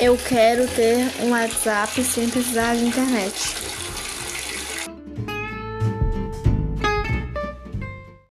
Eu quero ter um WhatsApp sem precisar de internet.